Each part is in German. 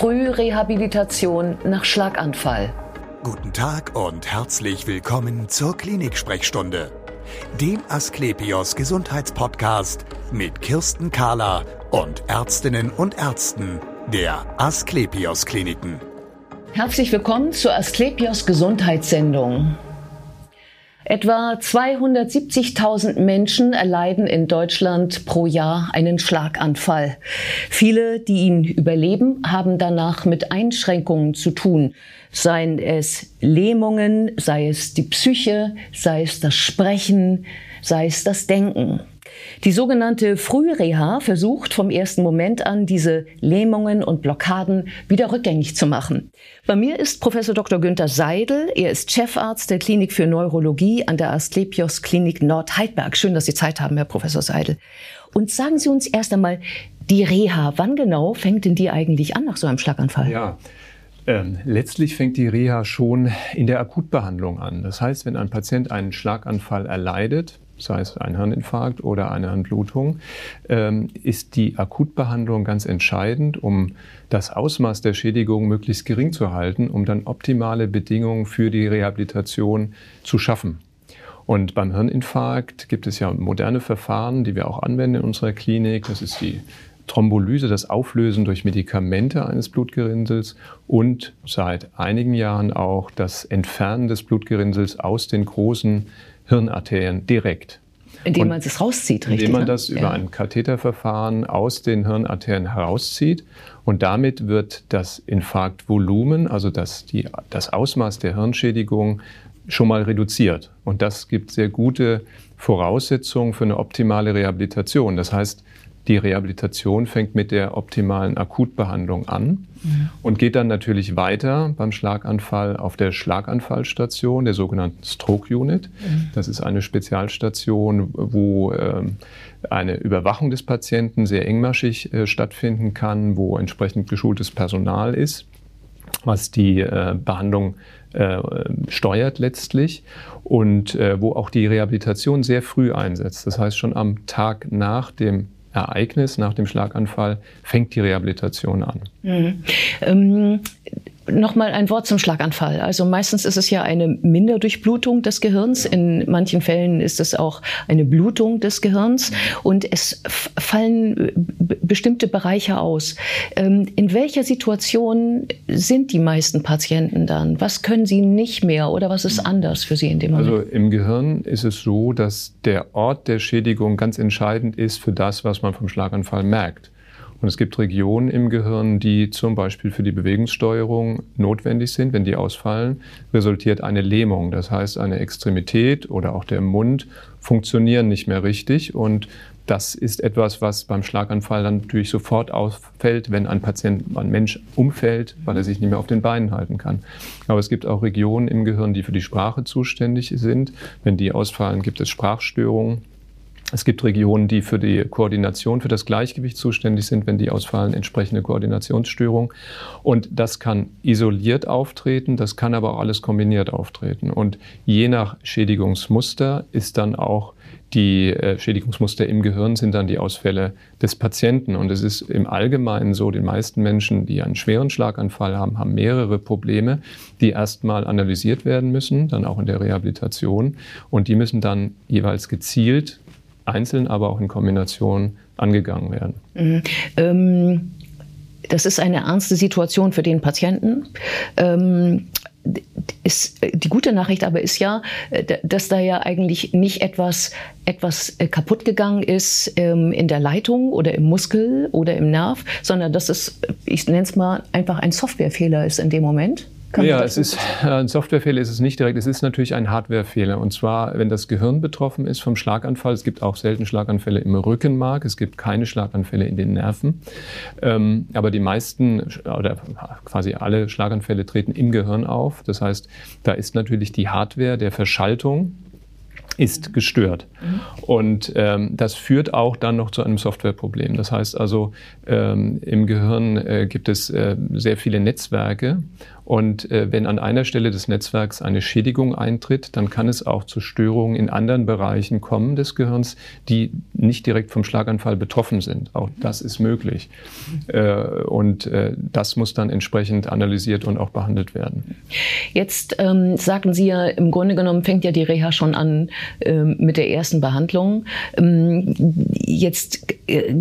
Frührehabilitation nach Schlaganfall. Guten Tag und herzlich willkommen zur Klinik-Sprechstunde, dem Asklepios Gesundheitspodcast mit Kirsten Kahler und Ärztinnen und Ärzten der Asklepios Kliniken. Herzlich willkommen zur Asklepios Gesundheitssendung. Etwa 270.000 Menschen erleiden in Deutschland pro Jahr einen Schlaganfall. Viele, die ihn überleben, haben danach mit Einschränkungen zu tun. Seien es Lähmungen, sei es die Psyche, sei es das Sprechen, sei es das Denken. Die sogenannte Frühreha versucht vom ersten Moment an, diese Lähmungen und Blockaden wieder rückgängig zu machen. Bei mir ist Professor Dr. Günther Seidel. Er ist Chefarzt der Klinik für Neurologie an der Asklepios Klinik Nordheidberg. Schön, dass Sie Zeit haben, Herr Professor Seidel. Und sagen Sie uns erst einmal, die Reha, wann genau fängt denn die eigentlich an nach so einem Schlaganfall? Ja, ähm, letztlich fängt die Reha schon in der Akutbehandlung an. Das heißt, wenn ein Patient einen Schlaganfall erleidet, sei es ein Hirninfarkt oder eine Hirnblutung, ähm, ist die Akutbehandlung ganz entscheidend, um das Ausmaß der Schädigung möglichst gering zu halten, um dann optimale Bedingungen für die Rehabilitation zu schaffen. Und beim Hirninfarkt gibt es ja moderne Verfahren, die wir auch anwenden in unserer Klinik. Das ist die Thrombolyse, das Auflösen durch Medikamente eines Blutgerinnsels und seit einigen Jahren auch das Entfernen des Blutgerinnsels aus den großen Hirnarterien direkt. Indem man es rauszieht, richtig? Indem man ne? das ne? über ja. ein Katheterverfahren aus den Hirnarterien herauszieht. Und damit wird das Infarktvolumen, also das, die, das Ausmaß der Hirnschädigung, schon mal reduziert. Und das gibt sehr gute Voraussetzungen für eine optimale Rehabilitation. Das heißt, die Rehabilitation fängt mit der optimalen Akutbehandlung an mhm. und geht dann natürlich weiter beim Schlaganfall auf der Schlaganfallstation, der sogenannten Stroke Unit. Mhm. Das ist eine Spezialstation, wo ähm, eine Überwachung des Patienten sehr engmaschig äh, stattfinden kann, wo entsprechend geschultes Personal ist, was die äh, Behandlung äh, steuert letztlich und äh, wo auch die Rehabilitation sehr früh einsetzt. Das heißt, schon am Tag nach dem Ereignis, nach dem Schlaganfall, fängt die Rehabilitation an. Mhm. Ähm, Nochmal ein Wort zum Schlaganfall. Also meistens ist es ja eine Minderdurchblutung des Gehirns. In manchen Fällen ist es auch eine Blutung des Gehirns. Und es fallen bestimmte Bereiche aus. Ähm, in welcher Situation sind die meisten Patienten dann? Was können sie nicht mehr oder was ist anders für sie in dem Moment? Also im Gehirn ist es so, dass der Ort der Schädigung ganz entscheidend ist für das, was man vom Schlaganfall merkt. Und es gibt Regionen im Gehirn, die zum Beispiel für die Bewegungssteuerung notwendig sind. Wenn die ausfallen, resultiert eine Lähmung. Das heißt, eine Extremität oder auch der Mund funktionieren nicht mehr richtig. Und das ist etwas, was beim Schlaganfall dann natürlich sofort auffällt, wenn ein Patient, ein Mensch umfällt, weil er sich nicht mehr auf den Beinen halten kann. Aber es gibt auch Regionen im Gehirn, die für die Sprache zuständig sind. Wenn die ausfallen, gibt es Sprachstörungen. Es gibt Regionen, die für die Koordination, für das Gleichgewicht zuständig sind, wenn die ausfallen, entsprechende Koordinationsstörung. Und das kann isoliert auftreten, das kann aber auch alles kombiniert auftreten. Und je nach Schädigungsmuster ist dann auch die äh, Schädigungsmuster im Gehirn sind dann die Ausfälle des Patienten. Und es ist im Allgemeinen so, die meisten Menschen, die einen schweren Schlaganfall haben, haben mehrere Probleme, die erstmal analysiert werden müssen, dann auch in der Rehabilitation. Und die müssen dann jeweils gezielt einzeln, aber auch in Kombination angegangen werden. Mhm. Ähm, das ist eine ernste Situation für den Patienten. Ähm, ist, die gute Nachricht aber ist ja, äh, dass da ja eigentlich nicht etwas, etwas äh, kaputt gegangen ist ähm, in der Leitung oder im Muskel oder im Nerv, sondern dass es, ich nenne es mal, einfach ein Softwarefehler ist in dem Moment. Kann ja, es ist ein Softwarefehler ist es nicht direkt. Es ist natürlich ein Hardwarefehler. Und zwar, wenn das Gehirn betroffen ist vom Schlaganfall. Es gibt auch selten Schlaganfälle im Rückenmark. Es gibt keine Schlaganfälle in den Nerven. Ähm, aber die meisten oder quasi alle Schlaganfälle treten im Gehirn auf. Das heißt, da ist natürlich die Hardware der Verschaltung ist gestört. Und ähm, das führt auch dann noch zu einem Softwareproblem. Das heißt also, ähm, im Gehirn äh, gibt es äh, sehr viele Netzwerke und äh, wenn an einer Stelle des Netzwerks eine Schädigung eintritt, dann kann es auch zu Störungen in anderen Bereichen kommen des Gehirns, die nicht direkt vom Schlaganfall betroffen sind. Auch das ist möglich. Äh, und äh, das muss dann entsprechend analysiert und auch behandelt werden. Jetzt ähm, sagen Sie ja, im Grunde genommen fängt ja die Reha schon an mit der ersten Behandlung. Ähm, jetzt äh,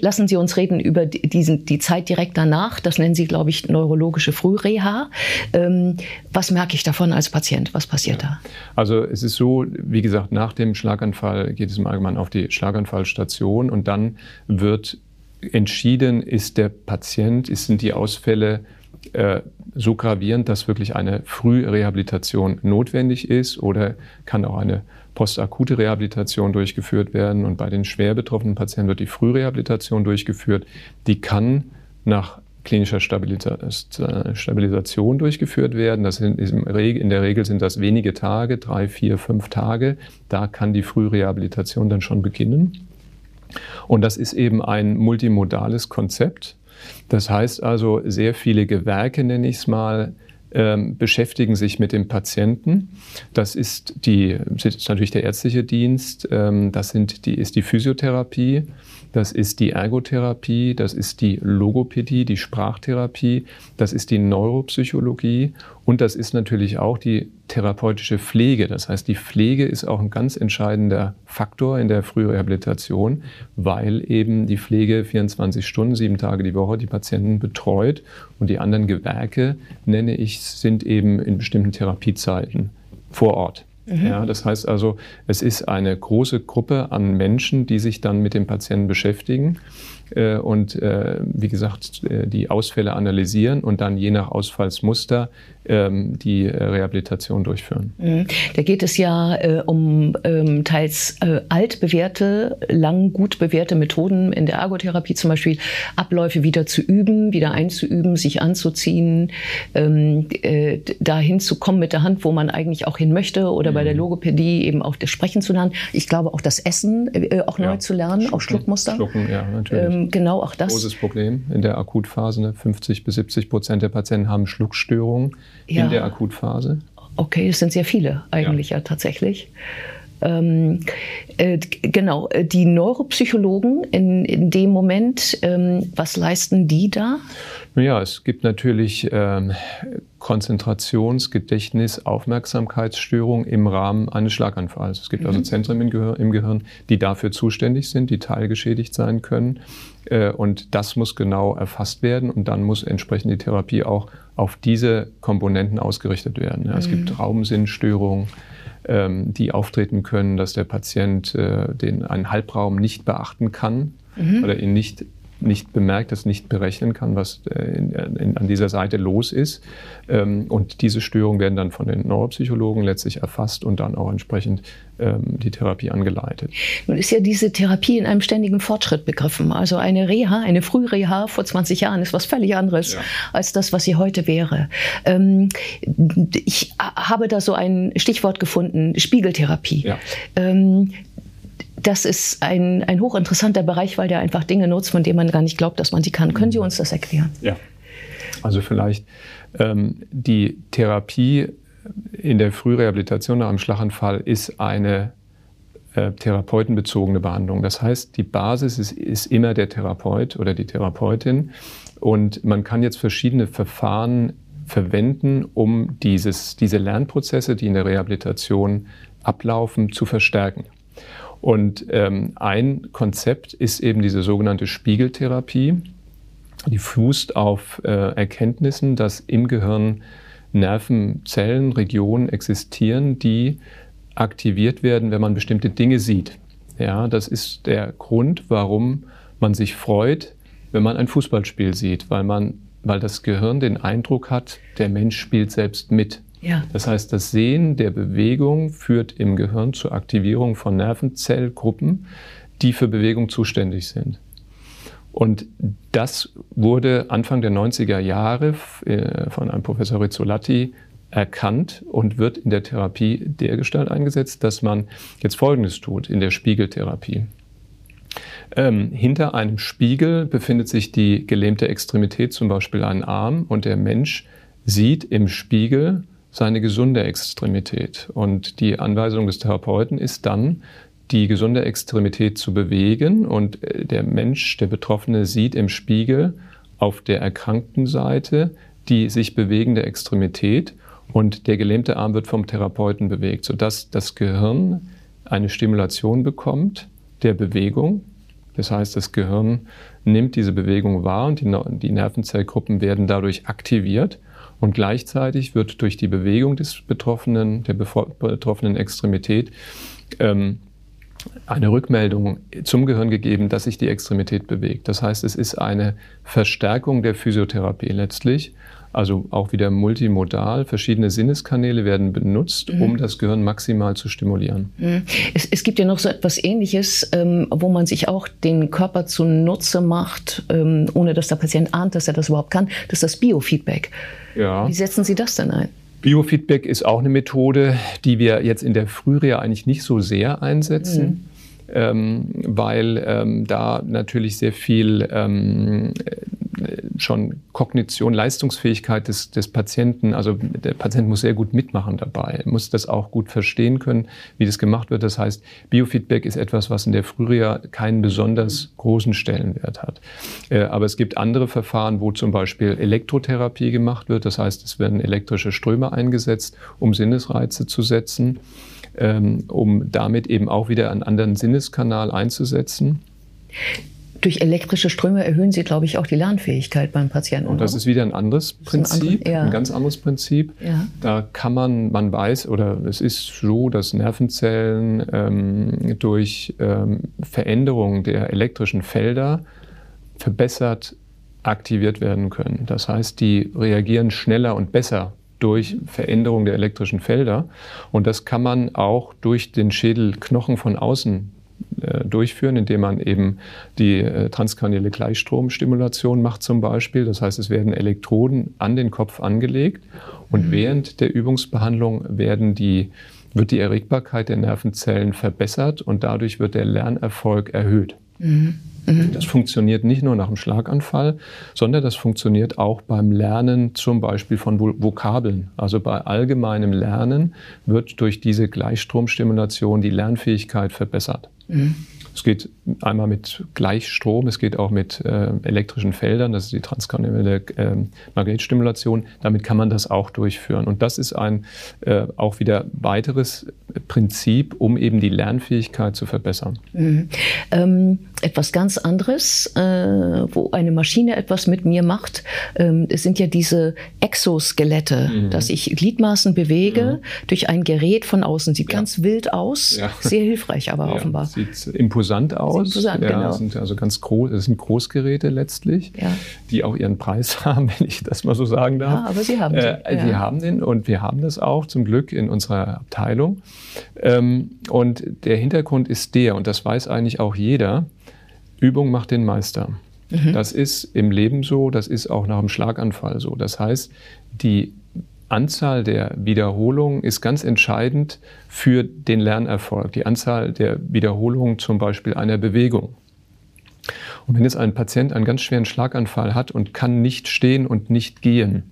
lassen Sie uns reden über diesen, die Zeit direkt danach. Das nennen Sie, glaube ich, neurologische Frühreha. Ähm, was merke ich davon als Patient? Was passiert ja. da? Also es ist so, wie gesagt, nach dem Schlaganfall geht es im Allgemeinen auf die Schlaganfallstation und dann wird entschieden, ist der Patient, sind die Ausfälle äh, so gravierend, dass wirklich eine Frührehabilitation notwendig ist oder kann auch eine postakute Rehabilitation durchgeführt werden. Und bei den schwer betroffenen Patienten wird die Frührehabilitation durchgeführt. Die kann nach klinischer Stabilisation durchgeführt werden. Das sind in der Regel sind das wenige Tage, drei, vier, fünf Tage. Da kann die Frührehabilitation dann schon beginnen. Und das ist eben ein multimodales Konzept. Das heißt also, sehr viele Gewerke, nenne ich es mal, ähm, beschäftigen sich mit dem Patienten. Das ist, die, ist natürlich der ärztliche Dienst, ähm, das sind die, ist die Physiotherapie, das ist die Ergotherapie, das ist die Logopädie, die Sprachtherapie, das ist die Neuropsychologie und das ist natürlich auch die therapeutische Pflege. Das heißt, die Pflege ist auch ein ganz entscheidender Faktor in der Frührehabilitation, weil eben die Pflege 24 Stunden, sieben Tage die Woche die Patienten betreut und die anderen Gewerke, nenne ich, sind eben in bestimmten Therapiezeiten vor Ort. Mhm. Ja, das heißt also, es ist eine große Gruppe an Menschen, die sich dann mit dem Patienten beschäftigen und äh, wie gesagt äh, die Ausfälle analysieren und dann je nach Ausfallsmuster ähm, die Rehabilitation durchführen. Mhm. Da geht es ja um ähm, teils altbewährte, lang gut bewährte Methoden in der Ergotherapie, zum Beispiel Abläufe wieder zu üben, wieder einzuüben, sich anzuziehen, ähm, dahin zu kommen mit der Hand, wo man eigentlich auch hin möchte oder mhm. bei der mhm. Logopädie eben auch das Sprechen zu lernen. Ich glaube auch das Essen auch neu ja. zu lernen, Schlucken, auch Schluckmuster. Schlucken, ja, natürlich genau auch das. Großes Problem in der Akutphase. 50 ne? bis 70 Prozent der Patienten haben Schluckstörungen ja. in der Akutphase. Okay, das sind sehr viele eigentlich ja, ja tatsächlich. Ähm, äh, genau, äh, die Neuropsychologen in, in dem Moment, ähm, was leisten die da? Ja, es gibt natürlich ähm, Konzentrations-, Gedächtnis-, Aufmerksamkeitsstörungen im Rahmen eines Schlaganfalls. Es gibt also mhm. also Zentren im Gehirn, im Gehirn, die dafür zuständig sind, die teilgeschädigt sein können. Äh, und das muss genau erfasst werden und dann muss entsprechend die Therapie auch auf diese Komponenten ausgerichtet werden. Ja, es mhm. gibt Raumsinnstörungen ähm, die auftreten können, dass der Patient äh, den einen Halbraum nicht beachten kann mhm. oder ihn nicht nicht bemerkt, das nicht berechnen kann, was äh, in, in, an dieser Seite los ist. Ähm, und diese Störungen werden dann von den Neuropsychologen letztlich erfasst und dann auch entsprechend ähm, die Therapie angeleitet. Nun ist ja diese Therapie in einem ständigen Fortschritt begriffen. Also eine Reha, eine Frühreha vor 20 Jahren ist was völlig anderes ja. als das, was sie heute wäre. Ähm, ich habe da so ein Stichwort gefunden, Spiegeltherapie. Ja das ist ein, ein hochinteressanter Bereich, weil der einfach Dinge nutzt, von denen man gar nicht glaubt, dass man sie kann. Können Sie uns das erklären? Ja. Also vielleicht ähm, die Therapie in der Frührehabilitation nach einem Schlaganfall ist eine äh, therapeutenbezogene Behandlung. Das heißt, die Basis ist, ist immer der Therapeut oder die Therapeutin. Und man kann jetzt verschiedene Verfahren verwenden, um dieses, diese Lernprozesse, die in der Rehabilitation ablaufen, zu verstärken. Und ähm, ein Konzept ist eben diese sogenannte Spiegeltherapie. Die fußt auf äh, Erkenntnissen, dass im Gehirn Nervenzellen, Regionen existieren, die aktiviert werden, wenn man bestimmte Dinge sieht. Ja, das ist der Grund, warum man sich freut, wenn man ein Fußballspiel sieht, weil man, weil das Gehirn den Eindruck hat, der Mensch spielt selbst mit. Ja. Das heißt, das Sehen der Bewegung führt im Gehirn zur Aktivierung von Nervenzellgruppen, die für Bewegung zuständig sind. Und das wurde Anfang der 90er Jahre äh, von einem Professor Rizzolatti erkannt und wird in der Therapie dergestalt eingesetzt, dass man jetzt Folgendes tut in der Spiegeltherapie. Ähm, hinter einem Spiegel befindet sich die gelähmte Extremität, zum Beispiel ein Arm, und der Mensch sieht im Spiegel seine gesunde Extremität. Und die Anweisung des Therapeuten ist dann, die gesunde Extremität zu bewegen. Und äh, der Mensch, der Betroffene, sieht im Spiegel auf der erkrankten Seite die sich bewegende Extremität und der gelähmte Arm wird vom Therapeuten bewegt, sodass das Gehirn eine Stimulation bekommt der Bewegung. Das heißt, das Gehirn nimmt diese Bewegung wahr und die, die Nervenzellgruppen werden dadurch aktiviert. Und gleichzeitig wird durch die Bewegung des Betroffenen, der betroffenen Extremität, ähm, eine Rückmeldung zum Gehirn gegeben, dass sich die Extremität bewegt. Das heißt, es ist eine Verstärkung der Physiotherapie letztlich. Also auch wieder multimodal. Verschiedene Sinneskanäle werden benutzt, mhm. um das Gehirn maximal zu stimulieren. Mhm. Es, es, gibt ja noch so etwas Ähnliches, ähm, wo man sich auch den Körper zunutze macht, ähm, ohne dass der Patient ahnt, dass er das überhaupt kann. Das ist das Biofeedback. Ja. Wie setzen Sie das denn ein? Biofeedback ist auch eine Methode, die wir jetzt in der Frühreha eigentlich nicht so sehr einsetzen. Mhm. Ähm, weil ähm, da natürlich sehr viel ähm, schon Kognition, Leistungsfähigkeit des, des Patienten, also der Patient muss sehr gut mitmachen dabei, muss das auch gut verstehen können, wie das gemacht wird. Das heißt, Biofeedback ist etwas, was in der Frühreha keinen besonders großen Stellenwert hat. Äh, aber es gibt andere Verfahren, wo zum Beispiel Elektrotherapie gemacht wird. Das heißt, es werden elektrische Ströme eingesetzt, um Sinnesreize zu setzen, ähm, um damit eben auch wieder einen anderen Sinneskanal einzusetzen. Durch elektrische Ströme erhöhen Sie, glaube ich, auch die Lernfähigkeit beim Patienten. Und das ist wieder ein anderes Prinzip, ein, andere, ja. ein, ganz anderes Prinzip. Ja. Da kann man, man weiß, oder es ist so, dass Nervenzellen ähm, durch ähm, Veränderung der elektrischen Felder verbessert aktiviert werden können. Das heißt, die reagieren schneller und besser durch Veränderung der elektrischen Felder. Und das kann man auch durch den Schädelknochen von außen durchführen, indem man eben die äh, transkranielle Gleichstromstimulation macht zum Beispiel. Das heißt, es werden Elektroden an den Kopf angelegt und mhm. während der Übungsbehandlung werden die, wird die Erregbarkeit der Nervenzellen verbessert und dadurch wird der Lernerfolg erhöht. Mhm. Mhm. Das funktioniert nicht nur nach einem Schlaganfall, sondern das funktioniert auch beim Lernen zum Beispiel von Vokabeln. Also bei allgemeinem Lernen wird durch diese Gleichstromstimulation die Lernfähigkeit verbessert. Mhm. Es geht einmal mit Gleichstrom, es geht auch mit äh, elektrischen Feldern, das ist die transkranielle äh, Magnetstimulation. Damit kann man das auch durchführen. Und das ist ein äh, auch wieder weiteres Prinzip, um eben die Lernfähigkeit zu verbessern. Mhm. Ähm, etwas ganz anderes, äh, wo eine Maschine etwas mit mir macht, ähm, es sind ja diese Exoskelette, mhm. dass ich Gliedmaßen bewege mhm. durch ein Gerät von außen. Sieht ja. ganz wild aus, ja. sehr hilfreich aber ja, offenbar. Sieht imposant aus. Imposant, ja, genau. sind also ganz groß, das sind Großgeräte letztlich, ja. die auch ihren Preis haben, wenn ich das mal so sagen darf. Ja, aber sie haben den. Äh, Wir haben den und wir haben das auch zum Glück in unserer Abteilung. Ähm, und der Hintergrund ist der, und das weiß eigentlich auch jeder, Übung macht den Meister. Mhm. Das ist im Leben so, das ist auch nach einem Schlaganfall so. Das heißt, die Anzahl der Wiederholungen ist ganz entscheidend für den Lernerfolg. Die Anzahl der Wiederholungen zum Beispiel einer Bewegung. Und wenn jetzt ein Patient einen ganz schweren Schlaganfall hat und kann nicht stehen und nicht gehen,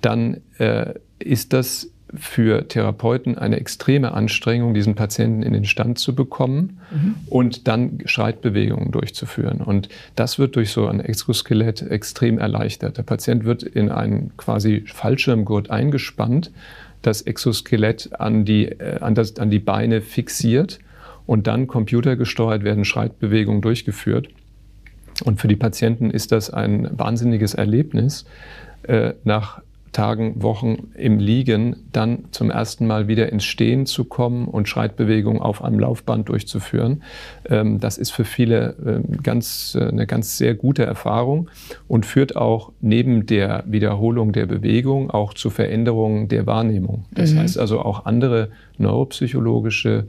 dann äh, ist das für Therapeuten eine extreme Anstrengung, diesen Patienten in den Stand zu bekommen mhm. und dann Schreitbewegungen durchzuführen. Und das wird durch so ein Exoskelett extrem erleichtert. Der Patient wird in einen quasi Fallschirmgurt eingespannt, das Exoskelett an die, äh, an, das, an die Beine fixiert und dann computergesteuert werden Schreitbewegungen durchgeführt. Und für die Patienten ist das ein wahnsinniges Erlebnis, äh, nach Tagen, Wochen im Liegen dann zum ersten Mal wieder ins Stehen zu kommen und Schreitbewegungen auf einem Laufband durchzuführen. Ähm, das ist für viele ähm, ganz, äh, eine ganz sehr gute Erfahrung und führt auch neben der Wiederholung der Bewegung auch zu Veränderungen der Wahrnehmung. Das mhm. heißt also auch andere neuropsychologische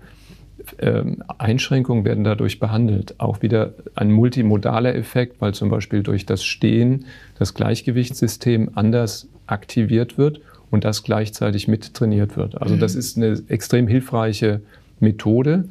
Einschränkungen werden dadurch behandelt. Auch wieder ein multimodaler Effekt, weil zum Beispiel durch das Stehen das Gleichgewichtssystem anders aktiviert wird und das gleichzeitig mit trainiert wird. Also das ist eine extrem hilfreiche Methode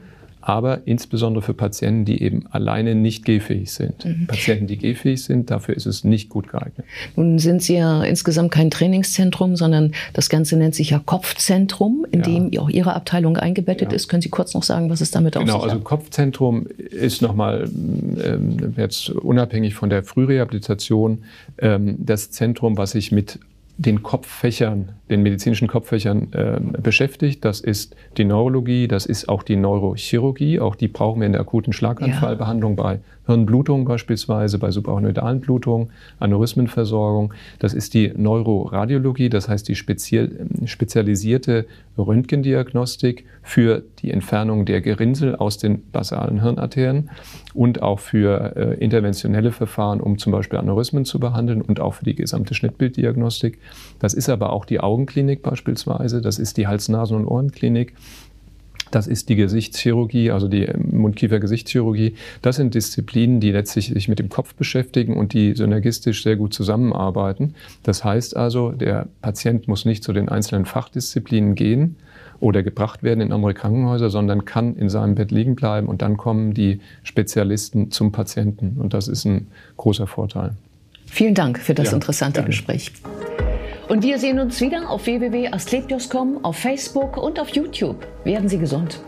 aber insbesondere für Patienten, die eben alleine nicht gehfähig sind. Mhm. Patienten, die gehfähig sind, dafür ist es nicht gut geeignet. Nun sind Sie ja insgesamt kein Trainingszentrum, sondern das Ganze nennt sich ja Kopfzentrum, in ja. dem auch Ihre Abteilung eingebettet ja. ist. Können Sie kurz noch sagen, was es damit auf genau, sich hat? Genau, also Kopfzentrum ist nochmal ähm, jetzt unabhängig von der Frührehabilitation ähm, das Zentrum, was sich mit den Kopffächern, den medizinischen Kopffächern äh, beschäftigt. Das ist die Neurologie, das ist auch die Neurochirurgie. Auch die brauchen wir in der akuten Schlaganfallbehandlung ja. bei Hirnblutung beispielsweise, bei subarachnoidalen Blutungen, Aneurysmenversorgung. Das ist die Neuroradiologie, das heißt die spezialisierte Röntgendiagnostik für die Entfernung der Gerinnsel aus den basalen Hirnarterien und auch für äh, interventionelle Verfahren, um zum Beispiel Aneurysmen zu behandeln und auch für die gesamte Schnittbilddiagnostik. Das ist aber auch die Augenklinik beispielsweise, das ist die Hals-Nasen- und Ohrenklinik. Das ist die Gesichtschirurgie, also die Mundkiefer-Gesichtschirurgie. Das sind Disziplinen, die letztlich sich mit dem Kopf beschäftigen und die synergistisch sehr gut zusammenarbeiten. Das heißt also, der Patient muss nicht zu den einzelnen Fachdisziplinen gehen oder gebracht werden in andere Krankenhäuser, sondern kann in seinem Bett liegen bleiben und dann kommen die Spezialisten zum Patienten. Und das ist ein großer Vorteil. Vielen Dank für das ja, interessante danke. Gespräch. Und wir sehen uns wieder auf www.asklepios.com, auf Facebook und auf YouTube. Werden Sie gesund.